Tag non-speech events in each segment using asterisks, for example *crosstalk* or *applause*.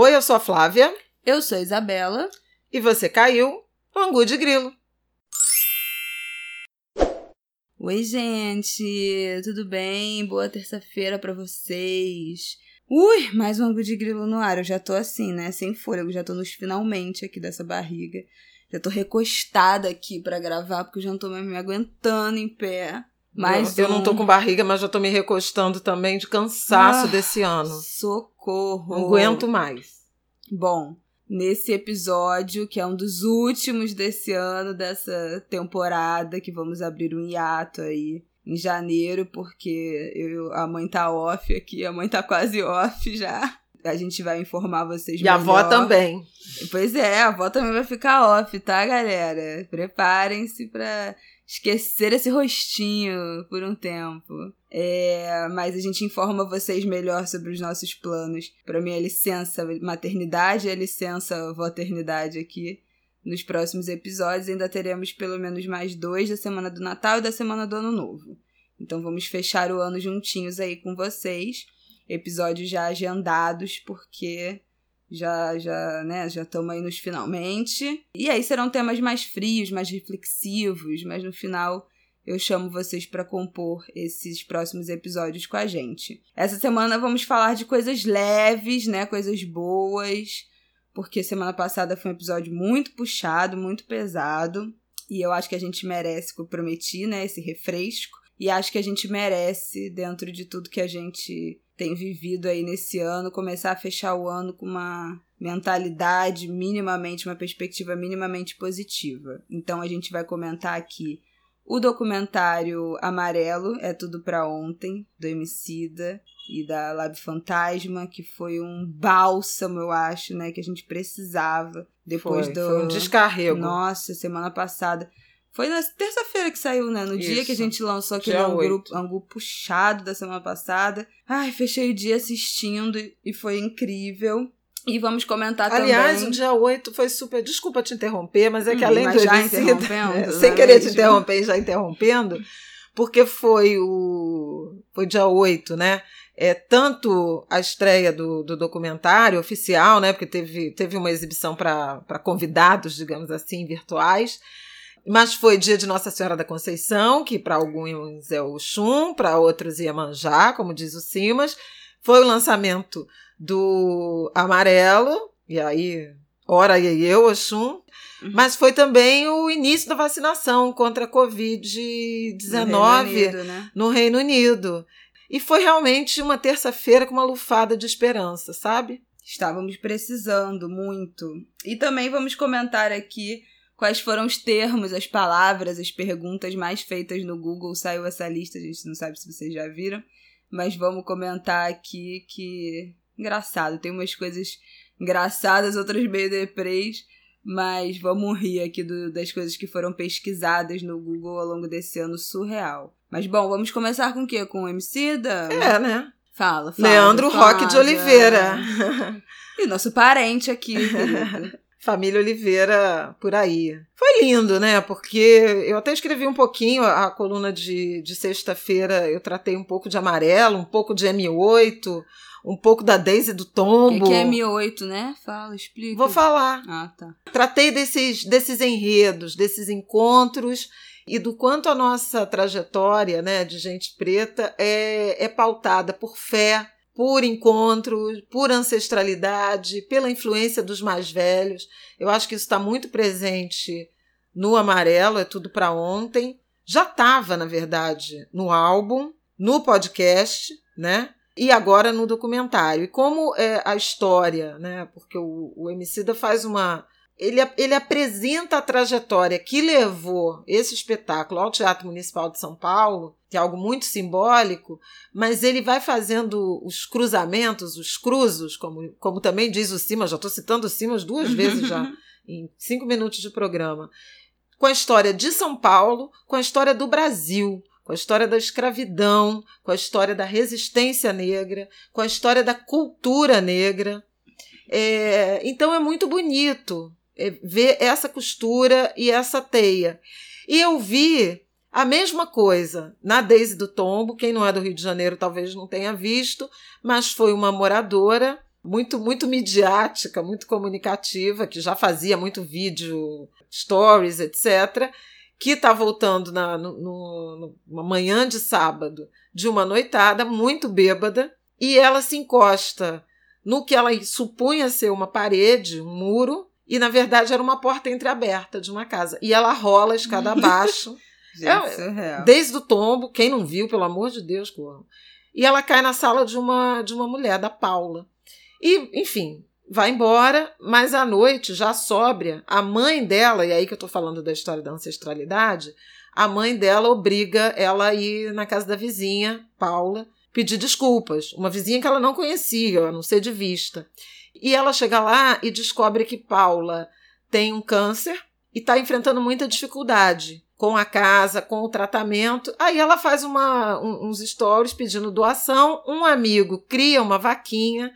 Oi, eu sou a Flávia. Eu sou a Isabela. E você caiu no Angu de Grilo. Oi, gente, tudo bem? Boa terça-feira para vocês. Ui, mais um Angu de Grilo no ar. Eu já tô assim, né? Sem fôlego, já tô nos finalmente aqui dessa barriga. Já tô recostada aqui para gravar, porque eu já não tô mais me aguentando em pé. Mas eu, um... eu não tô com barriga, mas já tô me recostando também de cansaço ah, desse ano. Socorro! Não aguento mais. Bom, nesse episódio, que é um dos últimos desse ano, dessa temporada, que vamos abrir um hiato aí em janeiro, porque eu, a mãe tá off aqui, a mãe tá quase off já. A gente vai informar vocês E melhor. a avó também. Pois é, a avó também vai ficar off, tá, galera? Preparem-se pra esquecer esse rostinho por um tempo. É, mas a gente informa vocês melhor sobre os nossos planos para minha licença maternidade e a licença maternidade aqui nos próximos episódios. Ainda teremos pelo menos mais dois da semana do Natal e da semana do Ano Novo. Então vamos fechar o ano juntinhos aí com vocês. Episódios já agendados, porque já já né já estamos aí nos finalmente. E aí serão temas mais frios mais reflexivos mas no final eu chamo vocês para compor esses próximos episódios com a gente. Essa semana vamos falar de coisas leves né coisas boas porque semana passada foi um episódio muito puxado muito pesado e eu acho que a gente merece que eu prometi né esse refresco e acho que a gente merece dentro de tudo que a gente tem vivido aí nesse ano, começar a fechar o ano com uma mentalidade minimamente, uma perspectiva minimamente positiva. Então a gente vai comentar aqui o documentário Amarelo, É Tudo Pra Ontem, do Emicida e da Lab Fantasma, que foi um bálsamo, eu acho, né, que a gente precisava depois foi, do... Foi um descarrego. Nossa, semana passada foi na terça-feira que saiu, né? No Isso. dia que a gente lançou aquele ângulo, ângulo puxado da semana passada. Ai, fechei o dia assistindo e foi incrível. E vamos comentar Aliás, também. Aliás, o dia 8 foi super. Desculpa te interromper, mas é que hum, além do já interrompendo, *laughs* é, sem querer te interromper já interrompendo, porque foi o. Foi dia 8, né? É, tanto a estreia do, do documentário oficial, né? Porque teve, teve uma exibição para convidados, digamos assim, virtuais mas foi dia de Nossa Senhora da Conceição, que para alguns é o Xum, para outros Iemanjá, como diz o Simas. Foi o lançamento do Amarelo, e aí, ora e eu, Oxum. Uhum. Mas foi também o início da vacinação contra a Covid-19 no, Reino né? no Reino Unido. E foi realmente uma terça-feira com uma lufada de esperança, sabe? Estávamos precisando muito. E também vamos comentar aqui quais foram os termos, as palavras, as perguntas mais feitas no Google. Saiu essa lista, a gente não sabe se vocês já viram, mas vamos comentar aqui que engraçado, tem umas coisas engraçadas, outras meio deprês, mas vamos rir aqui do, das coisas que foram pesquisadas no Google ao longo desse ano surreal. Mas bom, vamos começar com o quê? Com o Emicida? É, né? Fala, fala. Leandro Roque de Oliveira. *laughs* *laughs* e nosso parente aqui, família Oliveira por aí. Foi lindo, né? Porque eu até escrevi um pouquinho a, coluna de, de sexta-feira, eu tratei um pouco de amarelo, um pouco de M8, um pouco da Daisy do Tombo. O que, é M8, né? Fala, explica. Vou falar. Ah, tá. Tratei desses, desses enredos, desses encontros e do quanto a nossa trajetória né, de gente preta é, é pautada por fé, por encontro, por ancestralidade, pela influência dos mais velhos. Eu acho que isso está muito presente no Amarelo, é tudo para ontem. Já estava, na verdade, no álbum, no podcast, né? E agora no documentário. E como é a história, né? Porque o, o Emicida faz uma ele, ele apresenta a trajetória que levou esse espetáculo ao Teatro Municipal de São Paulo, que é algo muito simbólico, mas ele vai fazendo os cruzamentos, os cruzos, como, como também diz o Simas, já estou citando o Simas duas vezes já, em cinco minutos de programa, com a história de São Paulo, com a história do Brasil, com a história da escravidão, com a história da resistência negra, com a história da cultura negra. É, então é muito bonito ver essa costura e essa teia. E eu vi a mesma coisa na Daisy do Tombo, quem não é do Rio de Janeiro talvez não tenha visto, mas foi uma moradora, muito muito midiática, muito comunicativa, que já fazia muito vídeo, stories, etc., que está voltando na, no, no, numa manhã de sábado de uma noitada, muito bêbada, e ela se encosta no que ela supunha ser uma parede, um muro, e na verdade era uma porta entreaberta de uma casa. E ela rola a escada *laughs* abaixo. Gente, é, desde o tombo, quem não viu, pelo amor de Deus, corram. E ela cai na sala de uma, de uma mulher, da Paula. E, enfim, vai embora, mas à noite, já sóbria, a mãe dela, e aí que eu tô falando da história da ancestralidade, a mãe dela obriga ela a ir na casa da vizinha, Paula, pedir desculpas. Uma vizinha que ela não conhecia, a não ser de vista. E ela chega lá e descobre que Paula tem um câncer e está enfrentando muita dificuldade com a casa, com o tratamento. Aí ela faz uma, um, uns stories pedindo doação. Um amigo cria uma vaquinha.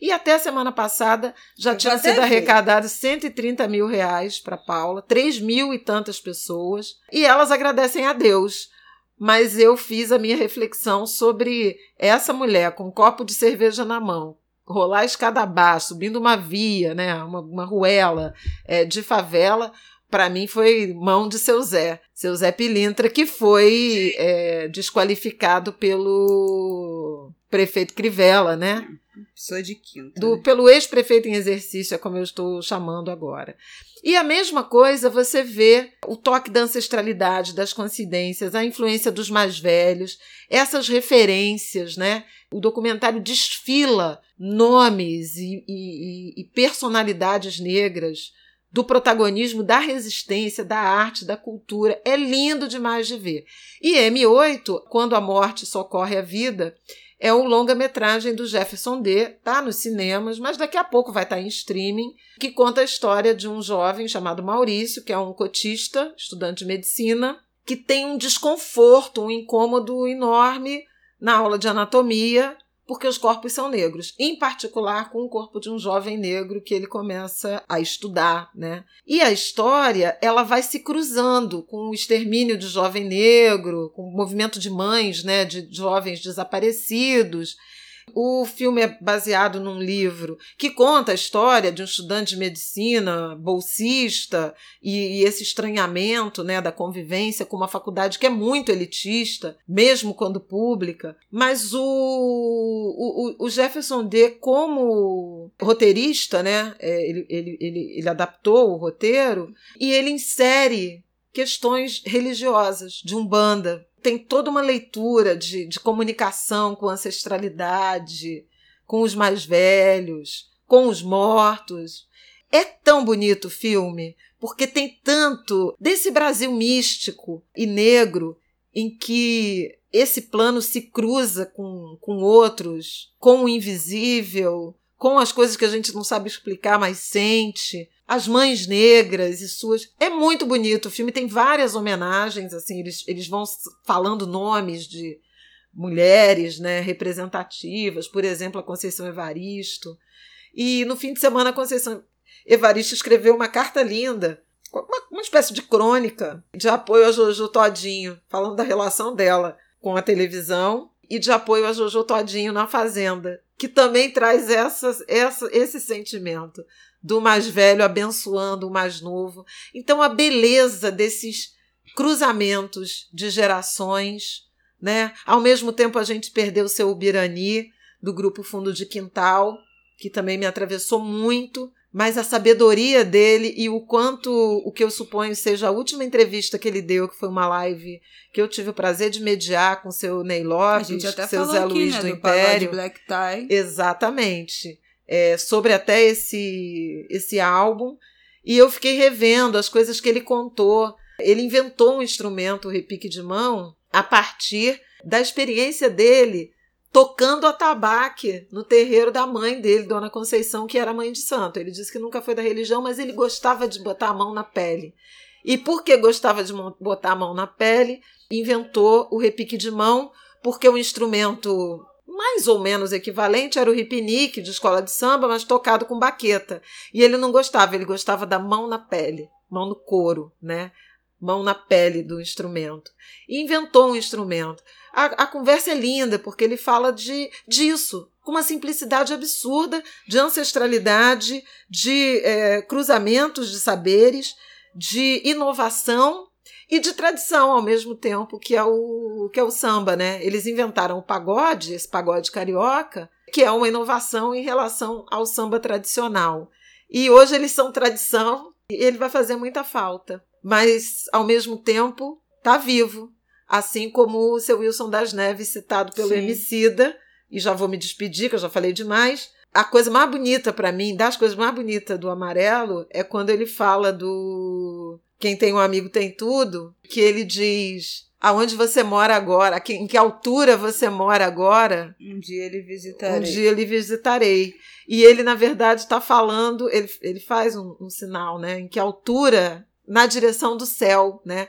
E até a semana passada já Eu tinha sido arrecadado 130 mil reais para Paula, 3 mil e tantas pessoas. E elas agradecem a Deus. Mas eu fiz a minha reflexão sobre essa mulher com um copo de cerveja na mão, rolar a escada abaixo, subindo uma via, né, uma, uma ruela é, de favela, para mim foi mão de seu Zé, seu Zé Pilintra, que foi é, desqualificado pelo prefeito Crivella, né? Pessoa de quinta. Do, né? Pelo ex-prefeito em exercício, é como eu estou chamando agora. E a mesma coisa você vê o toque da ancestralidade, das coincidências, a influência dos mais velhos, essas referências, né? O documentário desfila nomes e, e, e personalidades negras do protagonismo, da resistência, da arte, da cultura. É lindo demais de ver. E M8, quando a morte socorre a vida, é um longa-metragem do Jefferson D. Tá nos cinemas, mas daqui a pouco vai estar tá em streaming, que conta a história de um jovem chamado Maurício, que é um cotista, estudante de medicina, que tem um desconforto, um incômodo enorme na aula de anatomia porque os corpos são negros, em particular com o corpo de um jovem negro que ele começa a estudar, né? E a história, ela vai se cruzando com o extermínio de jovem negro, com o movimento de mães, né, de jovens desaparecidos, o filme é baseado num livro que conta a história de um estudante de medicina, bolsista, e, e, esse estranhamento né, da convivência com uma faculdade que é muito elitista, mesmo quando pública. Mas o, o, o Jefferson D., como roteirista, né, é, ele, ele, ele, ele adaptou o roteiro e ele insere questões religiosas de Umbanda, tem toda uma leitura de, de comunicação com ancestralidade, com os mais velhos, com os mortos. É tão bonito o filme, porque tem tanto desse Brasil místico e negro em que esse plano se cruza com, com outros, com o invisível, com as coisas que a gente não sabe explicar, mas sente as mães negras e suas. É muito bonito. O filme tem várias homenagens, assim, eles, eles vão falando nomes de mulheres né, representativas, por exemplo, a Conceição Evaristo. E no fim de semana, a Conceição Evaristo escreveu uma carta linda, uma, uma espécie de crônica de apoio a Jojo Todinho, falando da relação dela com a televisão e de apoio a Jojo Todinho na Fazenda, que também traz essa, essa, esse sentimento do mais velho abençoando o mais novo. Então, a beleza desses cruzamentos de gerações, né? Ao mesmo tempo, a gente perdeu o seu Ubirani, do grupo Fundo de Quintal, que também me atravessou muito, mas a sabedoria dele e o quanto o que eu suponho seja a última entrevista que ele deu, que foi uma live que eu tive o prazer de mediar com seu Ney Lopes, seu Zé aqui, Luiz né, do, do Império. Black Tie. Exatamente é, sobre até esse, esse álbum. E eu fiquei revendo as coisas que ele contou. Ele inventou um instrumento, o repique de mão, a partir da experiência dele tocando atabaque no terreiro da mãe dele, Dona Conceição, que era mãe de santo. Ele disse que nunca foi da religião, mas ele gostava de botar a mão na pele. E porque gostava de botar a mão na pele, inventou o repique de mão, porque o instrumento mais ou menos equivalente era o hipnique de escola de samba, mas tocado com baqueta. E ele não gostava, ele gostava da mão na pele, mão no couro, né? mão na pele do instrumento. E inventou um instrumento. A, a conversa é linda, porque ele fala de, disso, com uma simplicidade absurda, de ancestralidade, de é, cruzamentos de saberes, de inovação e de tradição ao mesmo tempo, que é o que é o samba, né? Eles inventaram o pagode, esse pagode carioca, que é uma inovação em relação ao samba tradicional. E hoje eles são tradição e ele vai fazer muita falta, mas ao mesmo tempo está vivo, assim como o seu Wilson das Neves citado pelo Sim. Emicida, e já vou me despedir, que eu já falei demais. A coisa mais bonita para mim, das coisas mais bonitas do Amarelo, é quando ele fala do quem tem um amigo tem tudo, que ele diz aonde você mora agora, em que altura você mora agora. Um dia ele visitarei. Um dia ele visitarei. E ele, na verdade, está falando, ele, ele faz um, um, sinal, né? Em que altura, na direção do céu, né?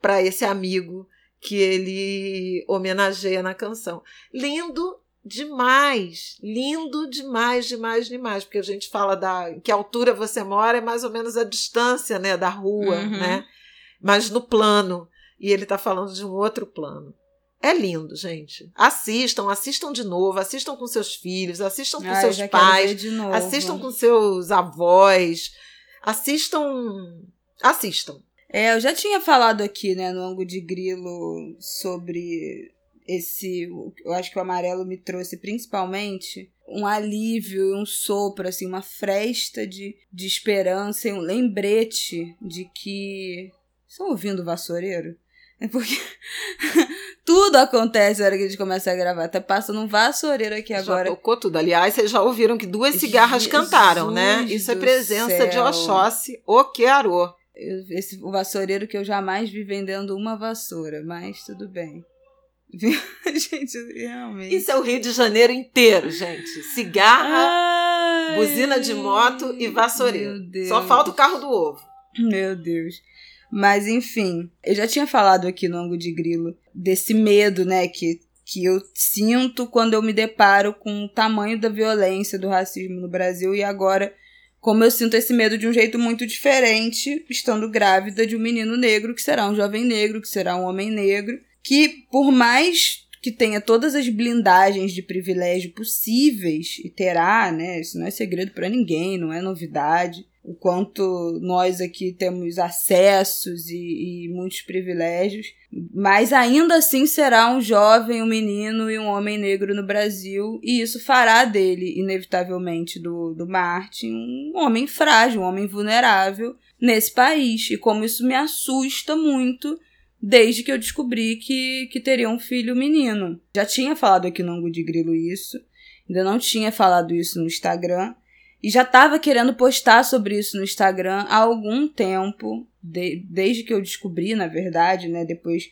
Para esse amigo que ele homenageia na canção. Lindo demais, lindo demais, demais, demais, porque a gente fala da que altura você mora é mais ou menos a distância, né, da rua, uhum. né? Mas no plano e ele está falando de um outro plano. É lindo, gente. Assistam, assistam de novo, assistam com seus filhos, assistam com Ai, seus pais, assistam com seus avós, assistam, assistam. É, eu já tinha falado aqui, né, no ângulo de grilo sobre esse, eu acho que o amarelo me trouxe principalmente um alívio, um sopro, assim, uma fresta de, de esperança e um lembrete de que. Estão ouvindo o vassoureiro? É porque *laughs* tudo acontece na hora que a gente começa a gravar. Até passa num vassoureiro aqui agora. Já tocou tudo. Aliás, vocês já ouviram que duas cigarras Jesus cantaram, né? Isso é presença céu. de Oxóssi Oquearô. Esse, o vassoureiro que eu jamais vi vendendo uma vassoura, mas tudo bem. *laughs* gente, realmente. Isso é o Rio de Janeiro inteiro, gente. Cigarra, Ai, buzina de moto e vassoureiro. Só falta o carro do ovo. Meu Deus. Mas enfim, eu já tinha falado aqui no ângulo de grilo desse medo, né, que, que eu sinto quando eu me deparo com o tamanho da violência do racismo no Brasil e agora como eu sinto esse medo de um jeito muito diferente, estando grávida de um menino negro que será um jovem negro, que será um homem negro que por mais que tenha todas as blindagens de privilégio possíveis e terá, né? Isso não é segredo para ninguém, não é novidade. O quanto nós aqui temos acessos e, e, muitos privilégios, mas ainda assim será um jovem, um menino e um homem negro no Brasil, e isso fará dele, inevitavelmente, do, do Martin, um homem frágil, um homem vulnerável nesse país. E como isso me assusta muito desde que eu descobri que, que teria um filho menino. Já tinha falado aqui no Angu de Grilo isso, ainda não tinha falado isso no Instagram, e já estava querendo postar sobre isso no Instagram há algum tempo, de, desde que eu descobri, na verdade, né, depois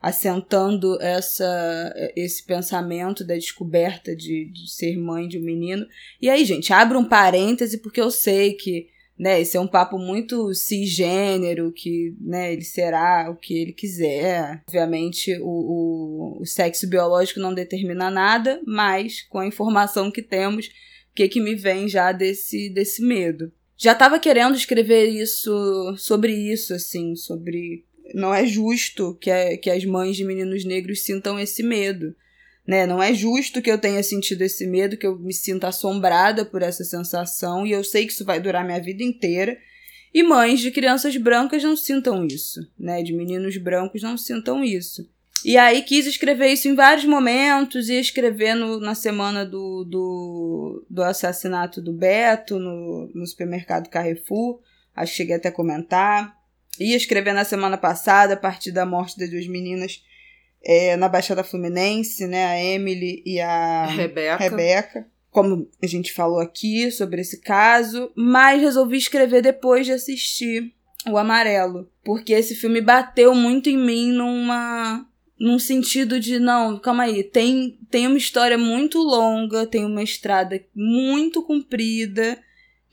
assentando essa, esse pensamento da descoberta de, de ser mãe de um menino. E aí, gente, abra um parêntese, porque eu sei que né? Esse é um papo muito cisgênero, que né, ele será o que ele quiser. Obviamente, o, o, o sexo biológico não determina nada, mas com a informação que temos, o que, que me vem já desse, desse medo? Já estava querendo escrever isso sobre isso, assim, sobre. Não é justo que, que as mães de meninos negros sintam esse medo né? Não é justo que eu tenha sentido esse medo, que eu me sinta assombrada por essa sensação, e eu sei que isso vai durar minha vida inteira. E mães de crianças brancas não sintam isso, né? De meninos brancos não sintam isso. E aí quis escrever isso em vários momentos, ia escrever no, na semana do, do, do assassinato do Beto, no, no supermercado Carrefour, acho que cheguei até a comentar. Ia escrever na semana passada, a partir da morte das duas meninas, é, na Baixada Fluminense, né? A Emily e a Rebeca. Rebeca. Como a gente falou aqui sobre esse caso, mas resolvi escrever depois de assistir O Amarelo, porque esse filme bateu muito em mim numa num sentido de não, calma aí, tem tem uma história muito longa, tem uma estrada muito comprida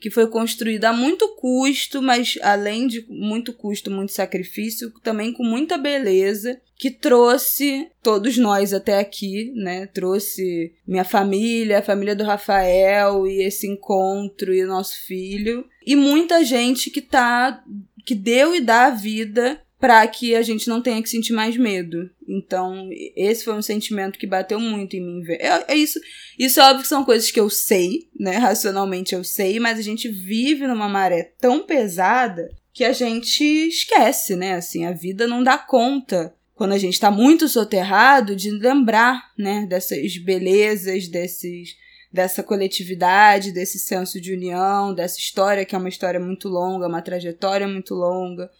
que foi construída a muito custo, mas além de muito custo, muito sacrifício, também com muita beleza, que trouxe todos nós até aqui, né? Trouxe minha família, a família do Rafael e esse encontro e nosso filho, e muita gente que tá que deu e dá a vida para que a gente não tenha que sentir mais medo. Então, esse foi um sentimento que bateu muito em mim. É, é isso. Isso é óbvio que são coisas que eu sei, né? Racionalmente eu sei, mas a gente vive numa maré tão pesada que a gente esquece, né? Assim, a vida não dá conta quando a gente está muito soterrado de lembrar, né, dessas belezas, desses dessa coletividade, desse senso de união, dessa história que é uma história muito longa, uma trajetória muito longa,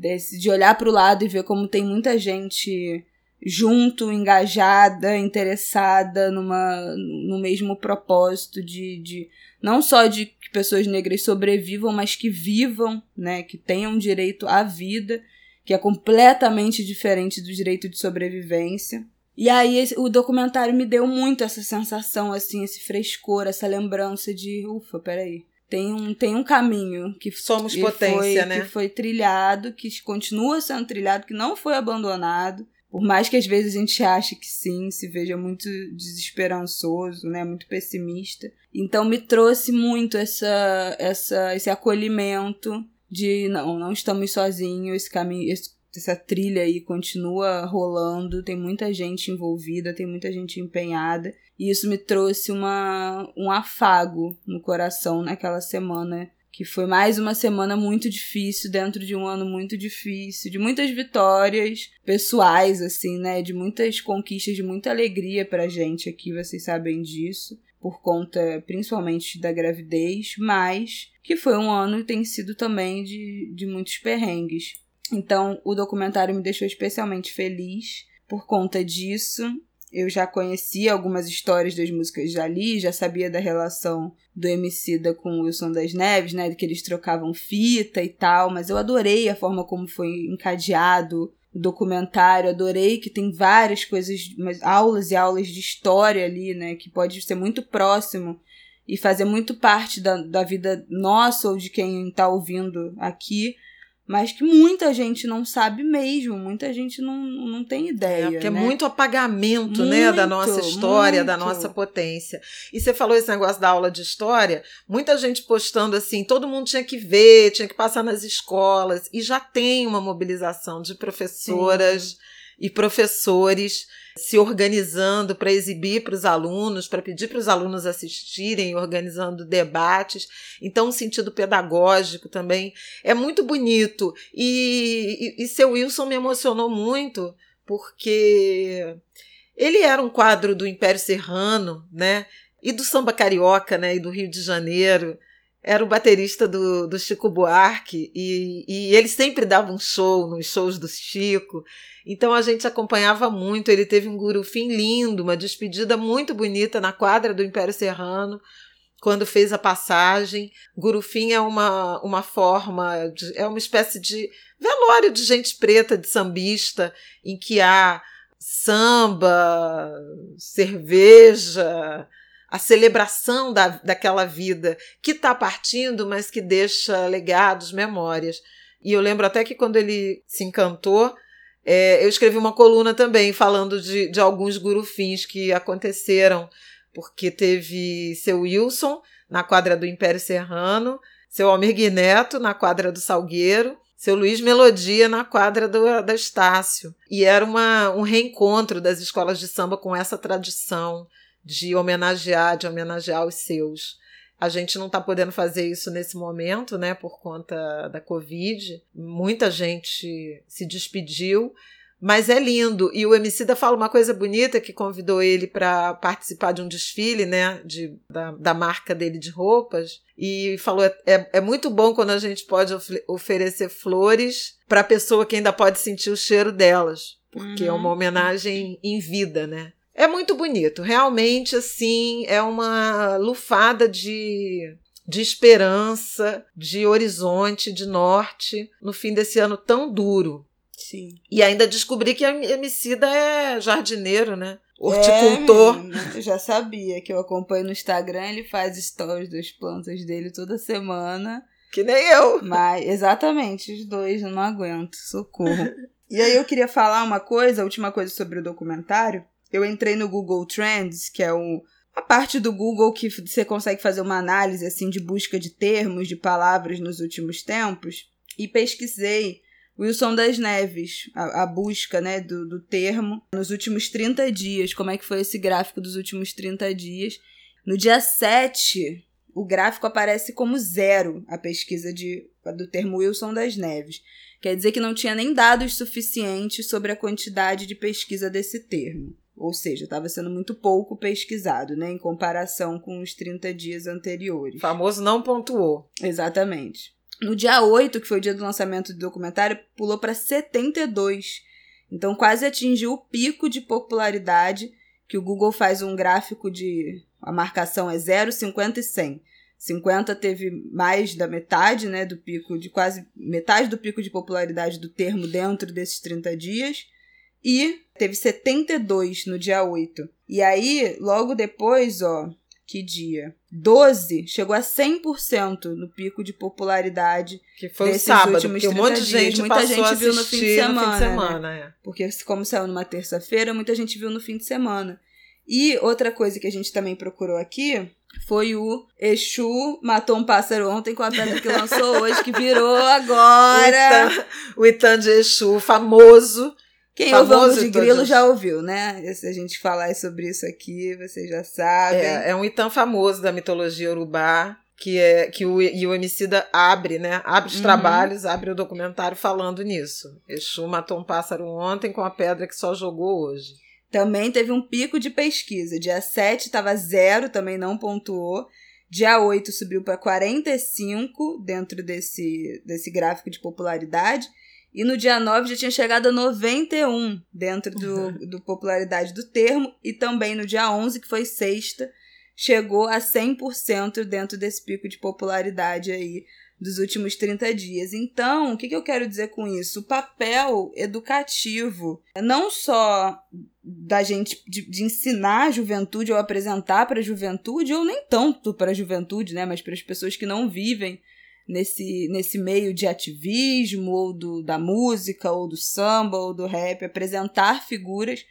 desse, de olhar para o lado e ver como tem muita gente junto, engajada, interessada numa, no mesmo propósito de, de não só de que pessoas negras sobrevivam, mas que vivam, né, que tenham direito à vida, que é completamente diferente do direito de sobrevivência. E aí o documentário me deu muito essa sensação, assim, esse frescor, essa lembrança de, ufa, peraí, tem um, tem um caminho que somos que potência, foi, né? Que foi trilhado, que continua sendo trilhado, que não foi abandonado. Por mais que às vezes a gente ache que sim, se veja muito desesperançoso, né, muito pessimista. Então me trouxe muito essa, essa, esse acolhimento de não, não estamos sozinhos, esse caminho, esse, essa trilha aí continua rolando, tem muita gente envolvida, tem muita gente empenhada. E isso me trouxe uma, um afago no coração naquela semana, que foi mais uma semana muito difícil, dentro de um ano muito difícil, de muitas vitórias pessoais, assim, né? De muitas conquistas, de muita alegria pra gente aqui, vocês sabem disso por conta principalmente da gravidez, mas que foi um ano e tem sido também de, de muitos perrengues. Então, o documentário me deixou especialmente feliz por conta disso. Eu já conhecia algumas histórias das músicas ali, já sabia da relação do Emicida com o Wilson das Neves, né, que eles trocavam fita e tal, mas eu adorei a forma como foi encadeado o documentário, adorei que tem várias coisas, aulas e aulas de história ali, né, que pode ser muito próximo e fazer muito parte da, da vida nossa ou de quem está ouvindo aqui mas que muita gente não sabe mesmo, muita gente não, não tem ideia. É, porque é né? muito apagamento, muito, né, da nossa história, muito. da nossa potência. E você falou esse negócio da aula de história, muita gente postando assim, todo mundo tinha que ver, tinha que passar nas escolas, e já tem uma mobilização de professoras Sim. e professores se organizando para exibir para os alunos, para pedir para os alunos assistirem, organizando debates. Então, o sentido pedagógico também é muito bonito. E, e, e seu Wilson me emocionou muito, porque ele era um quadro do Império Serrano, né? E do samba carioca, né? E do Rio de Janeiro era o baterista do, do Chico Buarque e, e ele sempre dava um show nos shows do Chico. Então a gente acompanhava muito. Ele teve um gurufim lindo, uma despedida muito bonita na quadra do Império Serrano quando fez a passagem. Gurufim é uma, uma forma, de, é uma espécie de velório de gente preta, de sambista, em que há samba, cerveja, a celebração da, daquela vida que está partindo, mas que deixa legados, memórias. E eu lembro até que quando ele se encantou, é, eu escrevi uma coluna também falando de, de alguns gurufins que aconteceram, porque teve seu Wilson na quadra do Império Serrano, seu Almir Guineto na quadra do Salgueiro, seu Luiz Melodia na quadra do, da Estácio. E era uma, um reencontro das escolas de samba com essa tradição de homenagear, de homenagear os seus. A gente não está podendo fazer isso nesse momento, né, por conta da Covid. Muita gente se despediu, mas é lindo. E o Emicida fala uma coisa bonita que convidou ele para participar de um desfile, né, de, da, da marca dele de roupas. E falou: é, é muito bom quando a gente pode of oferecer flores para a pessoa que ainda pode sentir o cheiro delas, porque uhum. é uma uhum. homenagem em vida, né? É muito bonito, realmente assim, é uma lufada de de esperança, de horizonte, de norte, no fim desse ano tão duro. Sim. E ainda descobri que a Emicida é jardineiro, né? Horticultor. É, eu já sabia que eu acompanho no Instagram, ele faz stories das plantas dele toda semana. Que nem eu. Mas, exatamente, os dois, eu não aguento, socorro. *laughs* e aí eu queria falar uma coisa, a última coisa sobre o documentário, eu entrei no Google Trends, que é o, a parte do Google que você consegue fazer uma análise assim de busca de termos, de palavras nos últimos tempos, e pesquisei Wilson das Neves, a, a busca né, do, do termo nos últimos 30 dias. Como é que foi esse gráfico dos últimos 30 dias? No dia 7, o gráfico aparece como zero, a pesquisa de, do termo Wilson das Neves. Quer dizer que não tinha nem dados suficientes sobre a quantidade de pesquisa desse termo. Ou seja, estava sendo muito pouco pesquisado, né, em comparação com os 30 dias anteriores. O famoso não pontuou. Exatamente. No dia 8, que foi o dia do lançamento do documentário, pulou para 72. Então quase atingiu o pico de popularidade, que o Google faz um gráfico de a marcação é 0, 50 e 100. 50 teve mais da metade, né, do pico de quase metade do pico de popularidade do termo dentro desses 30 dias e teve 72 no dia 8. E aí, logo depois, ó, que dia? 12 chegou a 100% no pico de popularidade. Que foi o sábado, porque um monte de gente muita gente viu no fim de semana. Fim de semana né? é. Porque como saiu numa terça-feira, muita gente viu no fim de semana. E outra coisa que a gente também procurou aqui foi o Exu matou um pássaro ontem com a pedra que lançou hoje, que virou *laughs* agora. O Itan, de Exu, famoso. Quem ouve ouve de Grilo já ouviu, né? Se a gente falar sobre isso aqui, vocês já sabem. É, é um Itan famoso da mitologia urubá que é que o, e o Emicida abre, né? Abre os uhum. trabalhos, abre o documentário falando nisso. Exu matou um pássaro ontem com a pedra que só jogou hoje. Também teve um pico de pesquisa. Dia 7 estava zero, também não pontuou. Dia 8 subiu para 45 dentro desse, desse gráfico de popularidade. E no dia 9 já tinha chegado a 91 dentro do, do popularidade do termo. E também no dia 11, que foi sexta, chegou a 100% dentro desse pico de popularidade aí dos últimos 30 dias. Então, o que, que eu quero dizer com isso? O papel educativo, não só da gente de, de ensinar a juventude ou apresentar para a juventude, ou nem tanto para a juventude, né, mas para as pessoas que não vivem nesse, nesse meio de ativismo, ou do, da música, ou do samba, ou do rap, apresentar figuras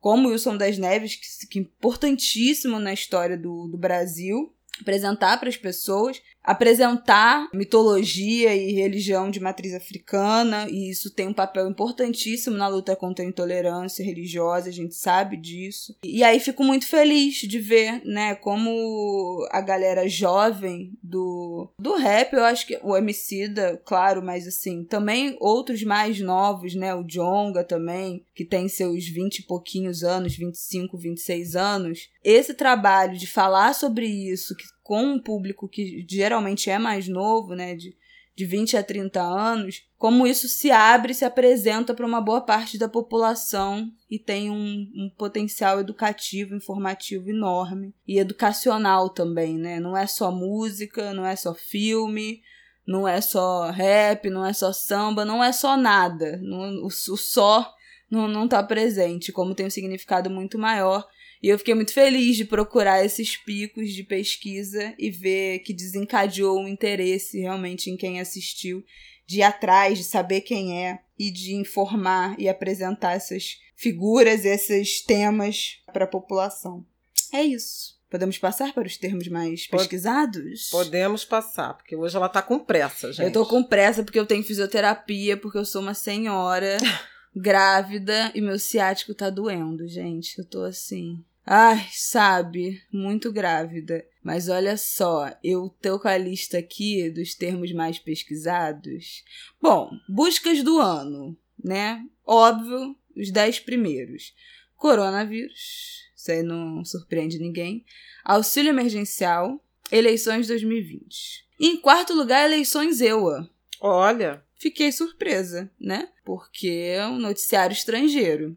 como Wilson das Neves, que, que é importantíssimo na história do, do Brasil, apresentar para as pessoas, apresentar mitologia e religião de matriz africana, e isso tem um papel importantíssimo na luta contra a intolerância religiosa, a gente sabe disso. E aí fico muito feliz de ver, né, como a galera jovem do, do rap, eu acho que o Emicida, claro, mas assim, também outros mais novos, né, o Jonga também, que tem seus 20 e pouquinhos anos, 25, 26 anos, esse trabalho de falar sobre isso, que com um público que geralmente é mais novo, né, de, de 20 a 30 anos, como isso se abre e se apresenta para uma boa parte da população e tem um, um, potencial educativo, informativo enorme e educacional também, né? Não é só música, não é só filme, não é só rap, não é só samba, não é só nada. Não, o, o só não, não tá presente, como tem um significado muito maior e eu fiquei muito feliz de procurar esses picos de pesquisa e ver que desencadeou um interesse realmente em quem assistiu, de ir atrás, de saber quem é e de informar e apresentar essas figuras, esses temas para a população. É isso. Podemos passar para os termos mais pesquisados? Podemos passar, porque hoje ela tá com pressa, gente. Eu tô com pressa porque eu tenho fisioterapia, porque eu sou uma senhora *laughs* grávida e meu ciático tá doendo, gente. Eu tô assim. Ai, sabe, muito grávida. Mas olha só, eu tô com a lista aqui dos termos mais pesquisados. Bom, buscas do ano, né? Óbvio, os dez primeiros. Coronavírus, isso aí não surpreende ninguém. Auxílio emergencial, eleições 2020. E em quarto lugar, eleições EUA. Olha. Fiquei surpresa, né? Porque é um noticiário estrangeiro.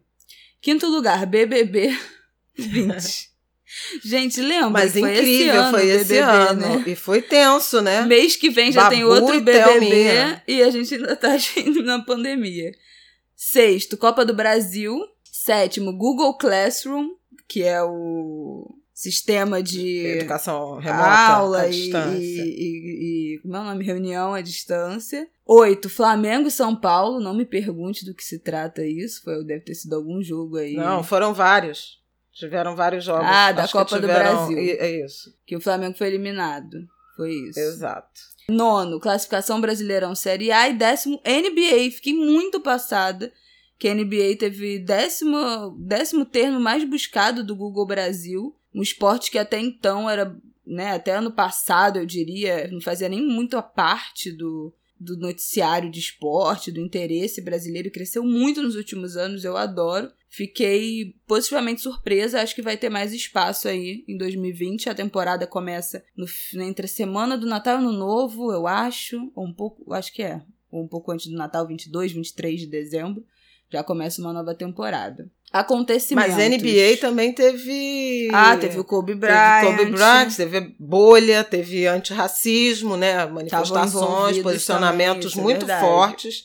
Quinto lugar, BBB 20. *laughs* Gente, lembra? Mas foi incrível, esse ano, foi esse BBB, ano. Né? E foi tenso, né? Mês que vem já Babu tem outro e BBB Thelminha. e a gente ainda tá *laughs* na pandemia. Sexto, Copa do Brasil. Sétimo, Google Classroom, que é o sistema de Educação remota, aula e, e, e, e- como é o nome? Reunião à distância. Oito, Flamengo e São Paulo. Não me pergunte do que se trata isso. Foi, deve ter sido algum jogo aí. Não, foram vários. Tiveram vários jogos. Ah, da Copa do tiveram- Brasil. e- É isso. que o Flamengo foi eliminado. Foi isso. Exato. Nono, classificação Brasileirão Série A. E décimo, NBA. Fiquei muito passada que a NBA teve décimo, décimo termo mais buscado do Google Brasil. Um esporte que até então era, né, até ano passado, eu diria, não fazia nem muito a parte do, do noticiário de esporte, do interesse brasileiro, cresceu muito nos últimos anos, eu adoro. Fiquei positivamente surpresa, acho que vai ter mais espaço aí em 2020. A temporada começa no, entre a semana do Natal e Ano Novo, eu acho, ou um pouco, acho que é, ou um pouco antes do Natal, 22, 23 de dezembro. Já começa uma nova temporada. Acontecimentos. Mas NBA também teve. Ah, teve o Kobe Bryant. Teve Kobe Bryant, teve bolha, teve antirracismo, né? Manifestações, posicionamentos também, é muito é fortes.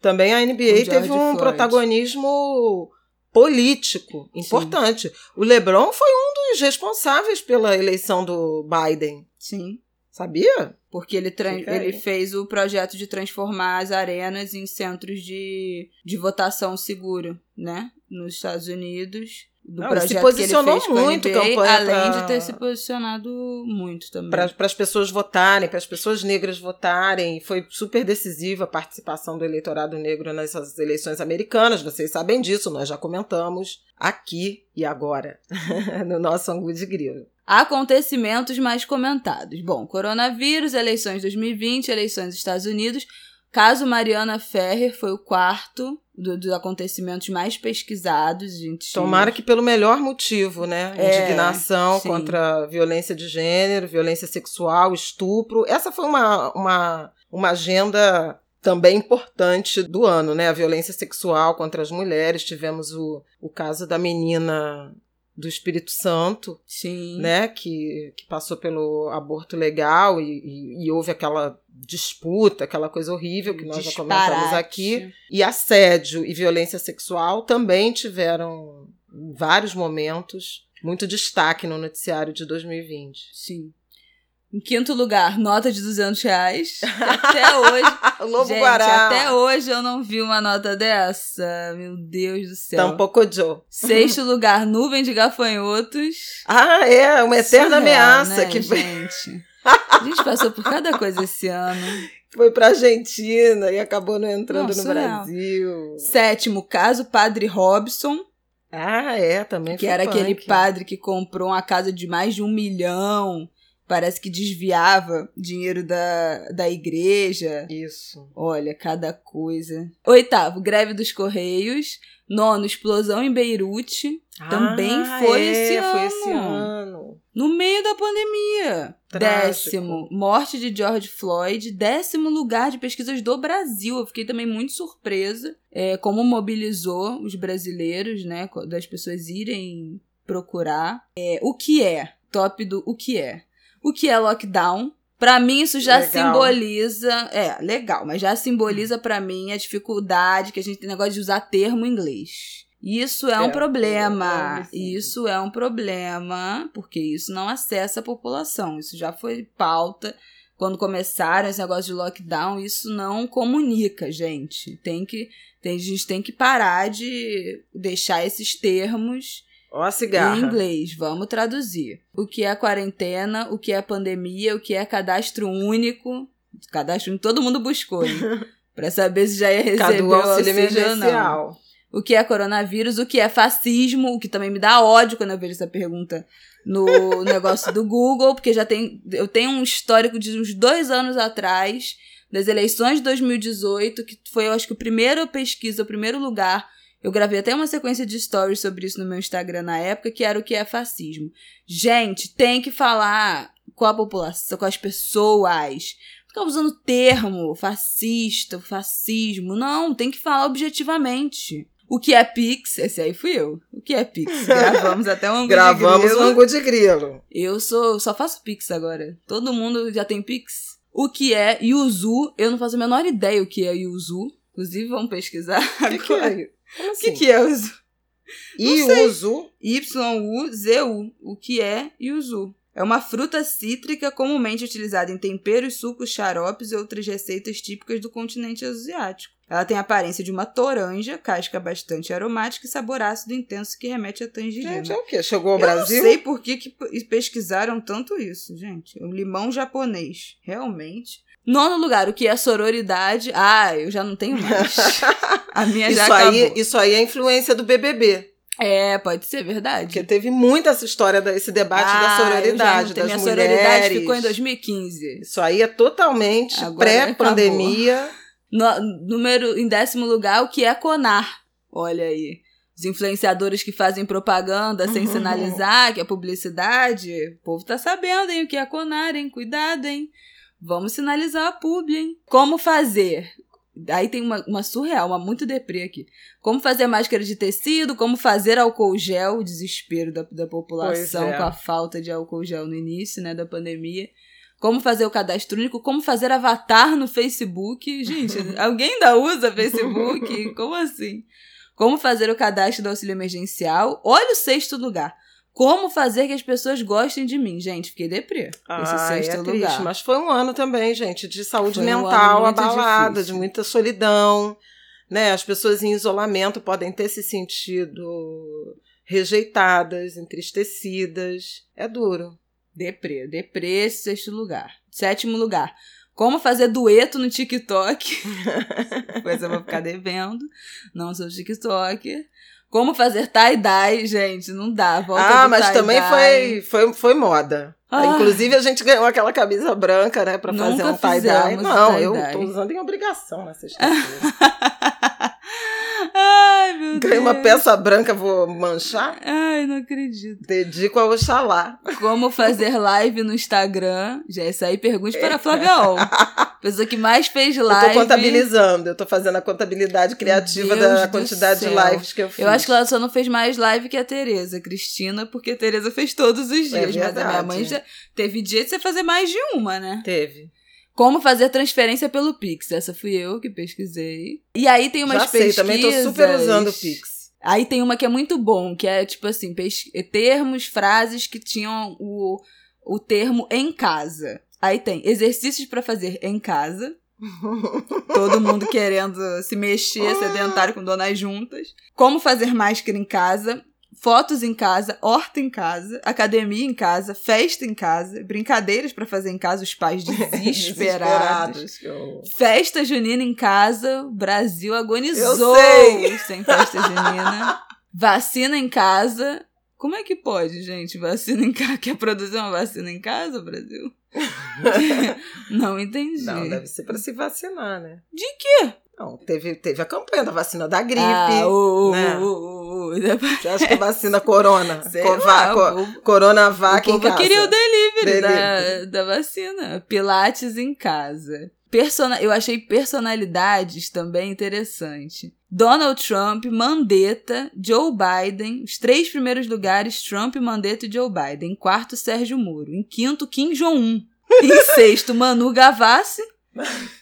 Também a NBA teve um Floyd. protagonismo político importante. Sim. O LeBron foi um dos responsáveis pela eleição do Biden. Sim. Sabia? Porque ele, ele fez o projeto de transformar as arenas em centros de, de votação seguro, né? Nos Estados Unidos. Do Não, se posicionou muito NBA, campanha além pra... de ter se posicionado muito também. Para as pessoas votarem, para as pessoas negras votarem. Foi super decisiva a participação do eleitorado negro nessas eleições americanas. Vocês sabem disso, nós já comentamos aqui e agora, *laughs* no nosso Angu de Grilo. Acontecimentos mais comentados. Bom, coronavírus, eleições 2020, eleições dos Estados Unidos. Caso Mariana Ferrer foi o quarto do, dos acontecimentos mais pesquisados. Gente... Tomara que pelo melhor motivo, né? É, Indignação sim. contra violência de gênero, violência sexual, estupro. Essa foi uma, uma, uma agenda também importante do ano, né? A violência sexual contra as mulheres. Tivemos o, o caso da menina do Espírito Santo, Sim. né, que, que passou pelo aborto legal e, e, e, houve aquela disputa, aquela coisa horrível que nós Disparate. já comentamos aqui. E assédio e violência sexual também tiveram, em vários momentos, muito destaque no noticiário de 2020. Sim. Em quinto lugar, nota de 200 reais. *laughs* Até hoje. Lobo gente, Guará. até hoje eu não vi uma nota dessa. Meu Deus do céu. Tampouco Joe. Sexto lugar, nuvem de gafanhotos. Ah, é. Uma eterna Surreal, ameaça. Né, que gente. A gente passou por cada coisa esse ano. *laughs* Foi pra Argentina e acabou não entrando Nossa, no Brasil. Sétimo caso, Padre Robson. Ah, é, também Que era punk. aquele padre que comprou uma casa de mais de um milhão parece que desviava dinheiro da, da igreja. Isso. Olha, cada coisa. Oitavo, greve dos Correios. Nono, explosão em Beirute. Ah, também foi, é, esse ano. foi esse ano. No meio da pandemia. Trágico. Décimo, morte de George Floyd. Décimo lugar de pesquisas do Brasil. Eu fiquei também muito surpresa é, como mobilizou os brasileiros, né? Das pessoas irem procurar. É, o que é? Top do o que é o que é lockdown. Para mim isso já legal. simboliza, é, legal, mas já simboliza para mim a dificuldade que a gente tem negócio de usar termo em inglês. Isso é, é um problema. É isso é um problema, porque isso não acessa a população. Isso já foi pauta quando começaram esse negócio de lockdown, isso não comunica, gente. Tem que tem, a gente tem que parar de deixar esses termos Ó a cigarra. Em inglês, vamos traduzir. O que é quarentena, o que é pandemia, o que é cadastro único. Cadastro único todo mundo buscou, hein? *laughs* pra saber se já ia receber o auxílio emergencial. O que é coronavírus, o que é fascismo, o que também me dá ódio quando eu vejo essa pergunta no *laughs* negócio do Google, porque já tem. Eu tenho um histórico de uns dois anos atrás, das eleições de 2018, que foi, eu acho que, a primeira pesquisa, o primeiro lugar eu gravei até uma sequência de stories sobre isso no meu Instagram na época, que era o que é fascismo. Gente, tem que falar com a população, com as pessoas. Ficar usando termo fascista, fascismo. Não, tem que falar objetivamente. O que é Pix? Esse aí fui eu. O que é Pix? *laughs* Gravamos até um ângulo Gravamos de grilo. um ângulo de grilo. Eu sou, só faço Pix agora. Todo mundo já tem Pix. O que é Yuzu? Eu não faço a menor ideia o que é Yuzu. Inclusive, vamos pesquisar. *laughs* O que, que é? O que, que é Yuzu? Yuzu. Y-U-Z-U. O que é Yuzu? É uma fruta cítrica comumente utilizada em temperos, sucos, xaropes e outras receitas típicas do continente asiático. Ela tem a aparência de uma toranja, casca bastante aromática e sabor ácido intenso que remete a tangerina. Gente, é o quê? Chegou ao eu Brasil? não sei por que, que pesquisaram tanto isso, gente. O limão japonês, realmente. Nono lugar, o que é sororidade? Ah, eu já não tenho mais. *laughs* a minha já isso acabou. aí, isso aí é influência do BBB. É, pode ser verdade. Porque teve muito essa história, desse debate da Ah, já sororidade, das Minha mulheres. sororidade ficou em 2015. Isso aí é totalmente pré-pandemia. Número, em décimo lugar, o que é conar? Olha aí. Os influenciadores que fazem propaganda sem Uhum. sinalizar que é publicidade. O povo tá sabendo, hein? O que é conar, hein? Cuidado, hein? Vamos sinalizar a publi, hein? Como fazer? Aí tem uma, uma surreal, uma muito deprê aqui. Como fazer máscara de tecido, como fazer álcool gel, o desespero da, da população é. com a falta de álcool gel no início, né, da pandemia. Como fazer o cadastro único, como fazer avatar no Facebook. Gente, *laughs* alguém ainda usa Facebook? Como assim? Como fazer o cadastro do auxílio emergencial. Olha o sexto lugar. Como fazer que as pessoas gostem de mim. Gente, fiquei deprê. Esse Ah, é sexto triste, lugar. mas foi um ano também, gente, de saúde Foi um mental muito abalada, difícil. de muita solidão, né? As pessoas em isolamento podem ter se sentido rejeitadas, entristecidas. É duro. Deprê. Deprê, esse sexto lugar. Sétimo lugar. Como fazer dueto no TikTok. *laughs* Coisa eu vou ficar devendo. Não sou TikToker. Como fazer tie-dye, gente, não dá. Volta ah, mas também foi, foi, foi moda. Ah. Inclusive, a gente ganhou aquela camisa branca, né, pra fazer Nunca um tie-dye. Não, eu tie-dye. tô usando em obrigação na sexta-feira. *laughs* Ai, meu Deus. Ganhei uma peça branca, vou manchar. Ai, não acredito. Dedico ao Oxalá. Como fazer live no Instagram? Já essa aí pergunte para a *laughs* Flávia Ol. Pessoa que mais fez Eu live. tô contabilizando, eu tô fazendo a contabilidade criativa da quantidade de céu. lives que eu fiz. Eu acho que ela só não fez mais live que a Tereza, Cristina, porque a Tereza fez todos os dias. É mas a minha mãe já teve dia de você fazer mais de uma, né? Teve. Como fazer transferência pelo Pix? Essa fui eu que pesquisei. E aí tem umas Já sei, pesquisas. também tô super usando o Pix. Aí tem uma que é muito bom, que é tipo assim, pes- termos, frases que tinham o, o termo em casa. Aí tem exercícios pra fazer em casa. Todo mundo querendo se mexer, sedentário com donas juntas. Como fazer máscara em casa. Fotos em casa, horta em casa, academia em casa, festa em casa, brincadeiras pra fazer em casa, os pais *laughs* desesperados. Desesperados. Festa junina em casa, o Brasil agonizou *laughs* sem festa junina. Vacina em casa. Como é que pode, gente? Vacina em casa. Quer produzir uma vacina em casa, Brasil? *laughs* Não entendi. Não, deve ser pra se vacinar, né? De quê? Não, teve, teve a campanha da vacina da gripe. Ah, o, né? o, o, o, depois- Você acha que vacina *laughs* corona? Sei Cova- lá, co- o povo- Coronavac o em casa. queria o delivery, Delivery. Da, da vacina. Pilates em casa. Persona, eu achei personalidades também interessante. Donald Trump, Mandetta, Joe Biden. Os três primeiros lugares, Trump, Mandetta e Joe Biden. Em quarto, Sérgio Moro. Em quinto, Kim Jong-un. Em *laughs* sexto, Manu Gavassi.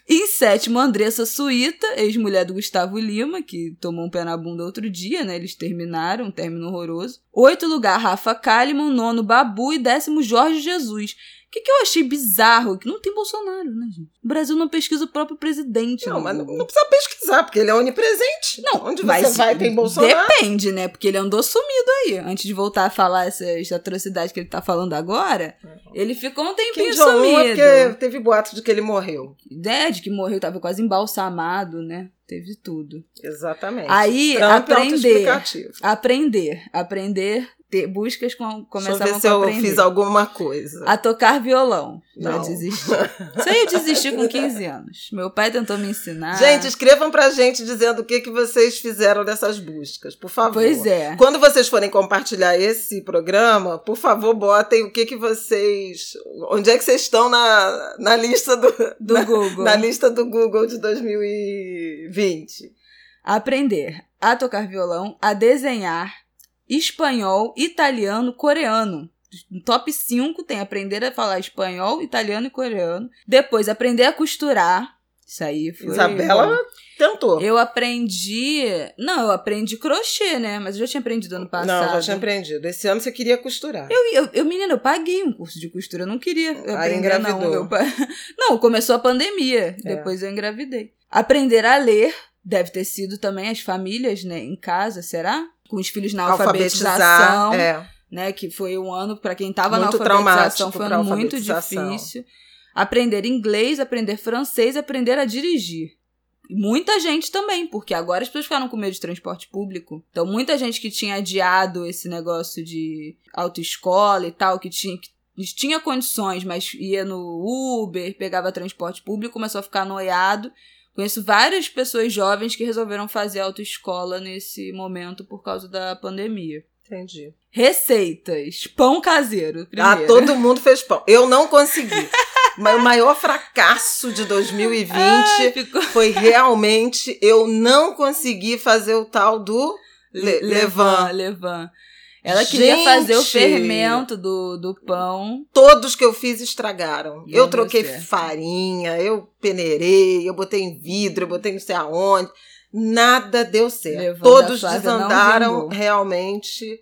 Em sétimo, Andressa Suíta, ex-mulher do Gustavo Lima, que tomou um pé na bunda outro dia, né? Eles terminaram, um término horroroso. Oito lugar, Rafa Kalimann. Nono, Babu. E décimo, Jorge Jesus. O que, que eu achei bizarro? Que não tem Bolsonaro, né, gente? O Brasil não pesquisa o próprio presidente. Não, no mas não, precisa pesquisar, porque ele é onipresente. Não, Onde você vai tem Bolsonaro. Depende, né? Porque ele andou sumido aí. Antes de voltar a falar essas atrocidades que ele tá falando agora, ele ficou um Kim tempinho é sumido. porque teve boato de que ele morreu. Né, de que morreu, tava quase embalsamado, né? Teve tudo. Exatamente. Aí, Trump é aprender. Aprender. Aprender. Ter buscas com, Deixa eu começavam ver com se eu aprender. fiz alguma coisa. A tocar violão. Já Não. desisti. Isso aí eu desisti com 15 anos. Meu pai tentou me ensinar. Gente, escrevam pra gente dizendo o que, que vocês fizeram dessas buscas, por favor. Pois é. Quando vocês forem compartilhar esse programa, por favor, botem o que, que vocês. Onde é que vocês estão na, na lista do, Do na, Google. na lista do Google de 2020. Aprender a tocar violão, a desenhar, espanhol, italiano, coreano. No top 5 tem aprender a falar espanhol, italiano e coreano. Depois, aprender a costurar. Isso aí foi. Isabela tentou. Eu aprendi. Não, eu aprendi crochê, né? Mas eu já tinha aprendido ano passado. Não, já tinha aprendido. Esse ano você queria costurar. Eu, eu, eu, menina, eu paguei um curso de costura, eu não queria Aí aprender, não. *laughs* Não, começou a pandemia, É. depois eu engravidei. Aprender a ler, Deve ter sido também as famílias, né, em casa, será? Com os filhos na alfabetização, é. né, que foi um ano para quem estava na Muito alfabetização foi pra muito alfabetização. difícil. Aprender inglês, aprender francês, aprender a dirigir. E Muita gente também, porque agora as pessoas ficaram com medo de transporte público. Então, muita gente que tinha adiado esse negócio de autoescola e tal, que tinha, que tinha condições, mas ia no Uber, pegava transporte público, começou a ficar noiado. Conheço várias pessoas jovens que resolveram fazer autoescola nesse momento por causa da pandemia. Entendi. Receitas. Pão caseiro. Ah, todo mundo fez pão. Eu não consegui. *laughs* O maior fracasso de 2020 Ai, ficou... foi realmente eu não consegui fazer o tal do Le- levan. Levan. Ela queria fazer o fermento do, do pão. Todos que eu fiz estragaram. Eu troquei certo. farinha, eu peneirei, eu botei em vidro, eu botei não sei aonde. Nada deu certo. Levan da Todos desandaram realmente.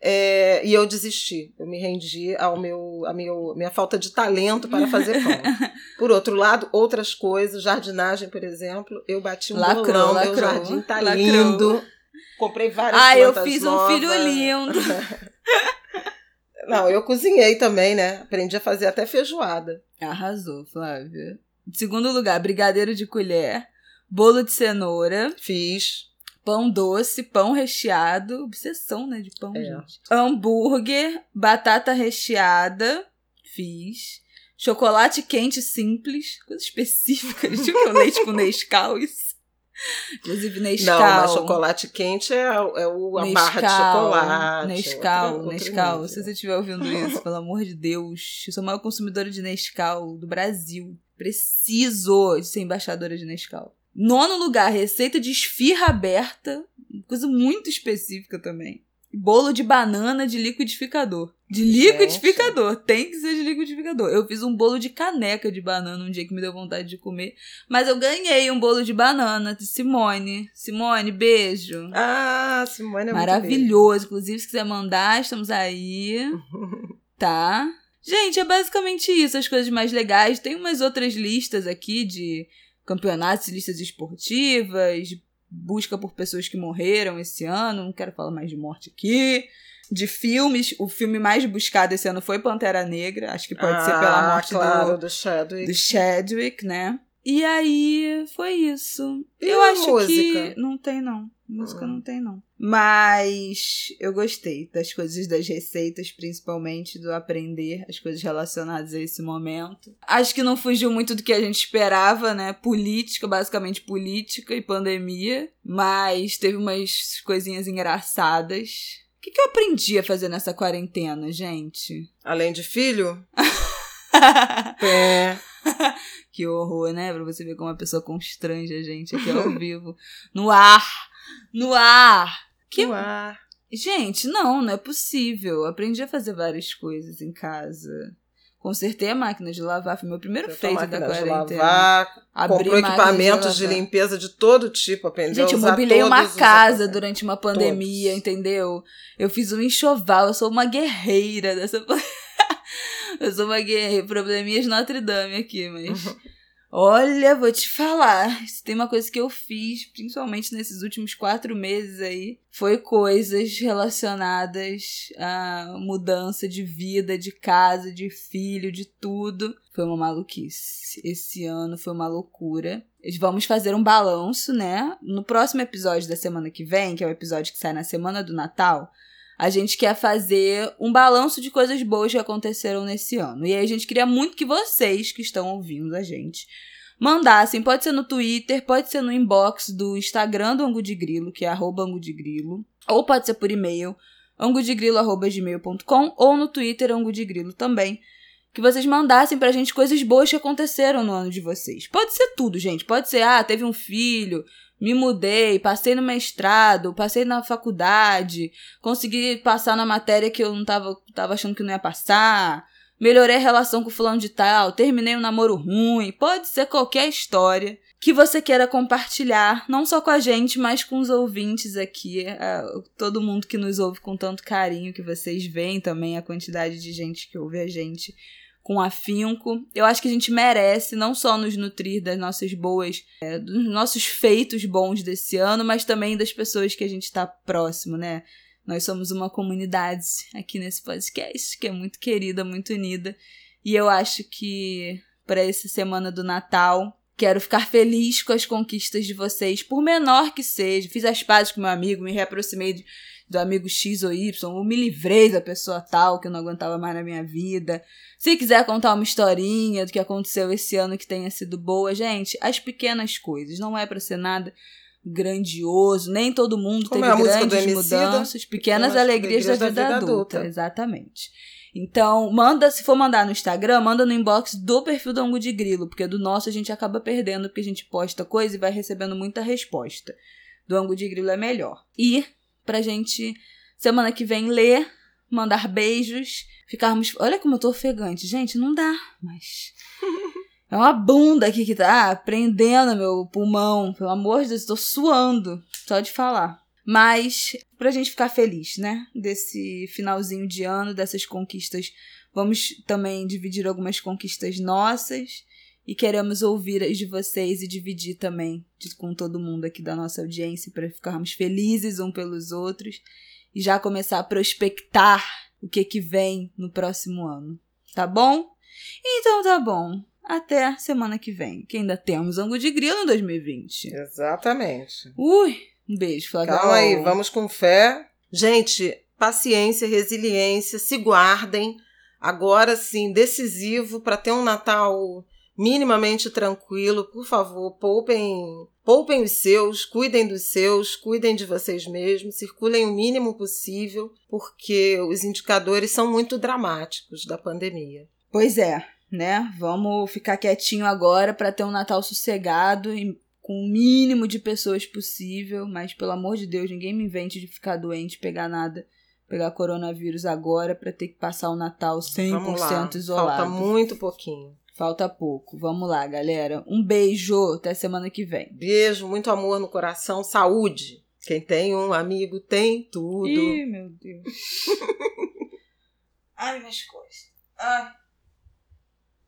é, e eu desisti. Eu me rendi ao meu, a meu, minha falta de talento para fazer *laughs* pão. Por outro lado, outras coisas, jardinagem, por exemplo, eu bati um Lacrou, bolão, meu lacrou, jardim tá lacrou. lindo. Comprei várias Ah, eu plantas fiz um novas. filho lindo. *laughs* Não, eu cozinhei também, né? Aprendi a fazer até feijoada. Arrasou, Flávia. Segundo lugar, brigadeiro de colher, bolo de cenoura, Fiz. pão doce, pão recheado. Obsessão, né, de pão, É. gente. Hambúrguer, batata recheada. Fiz. Chocolate quente simples. Coisa específica. *laughs* Tipo leite com *laughs* Nescau, isso. Inclusive, Nescau. Não, mas chocolate quente é, é o, a barra de chocolate. Nescau, outra- Nescau. Se você estiver ouvindo isso, pelo amor de Deus. Eu sou a maior consumidora de Nescau do Brasil. Preciso de ser embaixadora de Nescau. Nono lugar, receita de esfirra aberta. Coisa muito específica também. Bolo de banana de liquidificador. De liquidificador. Tem que ser de liquidificador. Eu fiz um bolo de caneca de banana um dia que me deu vontade de comer. Mas eu ganhei um bolo de banana de Simone. Simone, beijo. Ah, Simone é muito Maravilhoso. Inclusive, se quiser mandar, estamos aí. *laughs* Tá? Gente, é basicamente isso. As coisas mais legais. Tem umas outras listas aqui de campeonatos, listas esportivas, busca por pessoas que morreram esse ano. Não quero falar mais de morte aqui. De filmes, o filme mais buscado esse ano foi Pantera Negra. Acho que pode ser pela Ah, morte claro, do, do Chadwick. do Chadwick, né? E aí foi isso. E eu a acho música? que não tem não. Música Hum. não tem não. Mas eu gostei das coisas das receitas, principalmente do aprender as coisas relacionadas a esse momento. Acho que não fugiu muito do que a gente esperava, né? Política, basicamente política e pandemia, mas teve umas coisinhas engraçadas. O que, que eu aprendi a fazer nessa quarentena, gente? Além de filho? *laughs* É. Que horror, né? Pra você ver como a pessoa constrange a gente aqui ao *laughs* vivo. No ar! No ar! Que... No ar. Gente, não, não é possível. Aprendi a fazer várias coisas em casa. Consertei a máquina de lavar, foi meu primeiro feito da de quarentena. lavar, Abri comprou equipamentos de, lavar. limpeza de todo tipo, aprendeu Gente, eu a usar mobilei uma casa durante uma pandemia, Todos. entendeu? Eu fiz um enxoval, eu sou uma guerreira dessa. *laughs* eu sou uma guerreira. Probleminhas Notre Dame aqui, mas. Olha, vou te falar. *laughs* Se tem uma coisa que eu fiz, principalmente nesses últimos quatro meses aí, foi coisas relacionadas à mudança de vida, de casa, de filho, de tudo. Foi uma maluquice. Esse ano foi uma loucura. Vamos fazer um balanço, né? No próximo episódio da semana que vem, que é o episódio que sai na semana do Natal, a gente quer fazer um balanço de coisas boas que aconteceram nesse ano. E aí a gente queria muito que vocês que estão ouvindo a gente mandassem, pode ser no Twitter, pode ser no inbox do Instagram do Angu de Grilo, que é arroba de Grilo, ou pode ser por e-mail, angudegrilo.gmail.com ou no Twitter Angu de Grilo também. Que vocês mandassem pra gente coisas boas que aconteceram no ano de vocês. Pode ser tudo, gente. Pode ser, ah, teve um filho, me mudei, passei no mestrado, passei na faculdade, consegui passar na matéria que eu não tava, tava achando que não ia passar, melhorei a relação com o fulano de tal, terminei um namoro ruim. Pode ser qualquer história que você queira compartilhar, não só com a gente, mas com os ouvintes aqui, todo mundo que nos ouve com tanto carinho, que vocês veem também a quantidade de gente que ouve a gente com afinco. Eu acho que a gente merece não só nos nutrir das nossas boas, é, dos nossos feitos bons desse ano, mas também das pessoas que a gente está próximo, né? Nós somos uma comunidade aqui nesse podcast que é muito querida, muito unida. E eu acho que para essa semana do Natal, quero ficar feliz com as conquistas de vocês, por menor que seja. Fiz as pazes com meu amigo, me reaproximei de do amigo X ou Y, ou me livrei da pessoa tal que eu não aguentava mais na minha vida. Se quiser contar uma historinha do que aconteceu esse ano que tenha sido boa, gente, as pequenas coisas, não é para ser nada grandioso, nem todo mundo Como teve é grandes mudanças, pequenas alegrias, da, vida, da vida adulta. adulta. Exatamente. Então, manda, se for mandar no Instagram, manda no inbox do perfil do Angu de Grilo, porque do nosso a gente acaba perdendo, porque a gente posta coisa e vai recebendo muita resposta. Do Angu de Grilo é melhor. E pra gente, semana que vem, ler, mandar beijos, ficarmos. Olha como eu tô ofegante. Gente, não dá, mas. *laughs* É uma bunda aqui que tá prendendo meu pulmão. Pelo amor de Deus, tô suando só de falar. Mas, pra gente ficar feliz, né? Desse finalzinho de ano, dessas conquistas. Vamos também dividir algumas conquistas nossas e queremos ouvir as de vocês e dividir também com todo mundo aqui da nossa audiência para ficarmos felizes um pelos outros e já começar a prospectar o que que vem no próximo ano. Tá bom? Então tá bom. Até semana que vem, que ainda temos ângulo de grilo em 2020. Exatamente. Ui, um beijo, Flávia. Calma aí, vamos com fé. Gente, paciência, resiliência, se guardem. Agora sim, decisivo para ter um Natal minimamente tranquilo, por favor, poupem, poupem os seus, cuidem dos seus, cuidem de vocês mesmos, circulem o mínimo possível, porque os indicadores são muito dramáticos da pandemia. Pois é, né? Vamos ficar quietinho agora para ter um Natal sossegado e com o mínimo de pessoas possível, mas pelo amor de Deus, ninguém me invente de ficar doente, pegar nada pegar coronavírus agora para ter que passar o Natal 100% isolado. Falta muito pouquinho. Falta pouco. Vamos lá, galera. Um beijo. Até semana que vem. Beijo, muito amor no coração, saúde. Quem tem um amigo tem tudo. Ih, meu Deus. *laughs* Ai, minhas coisas. Ai.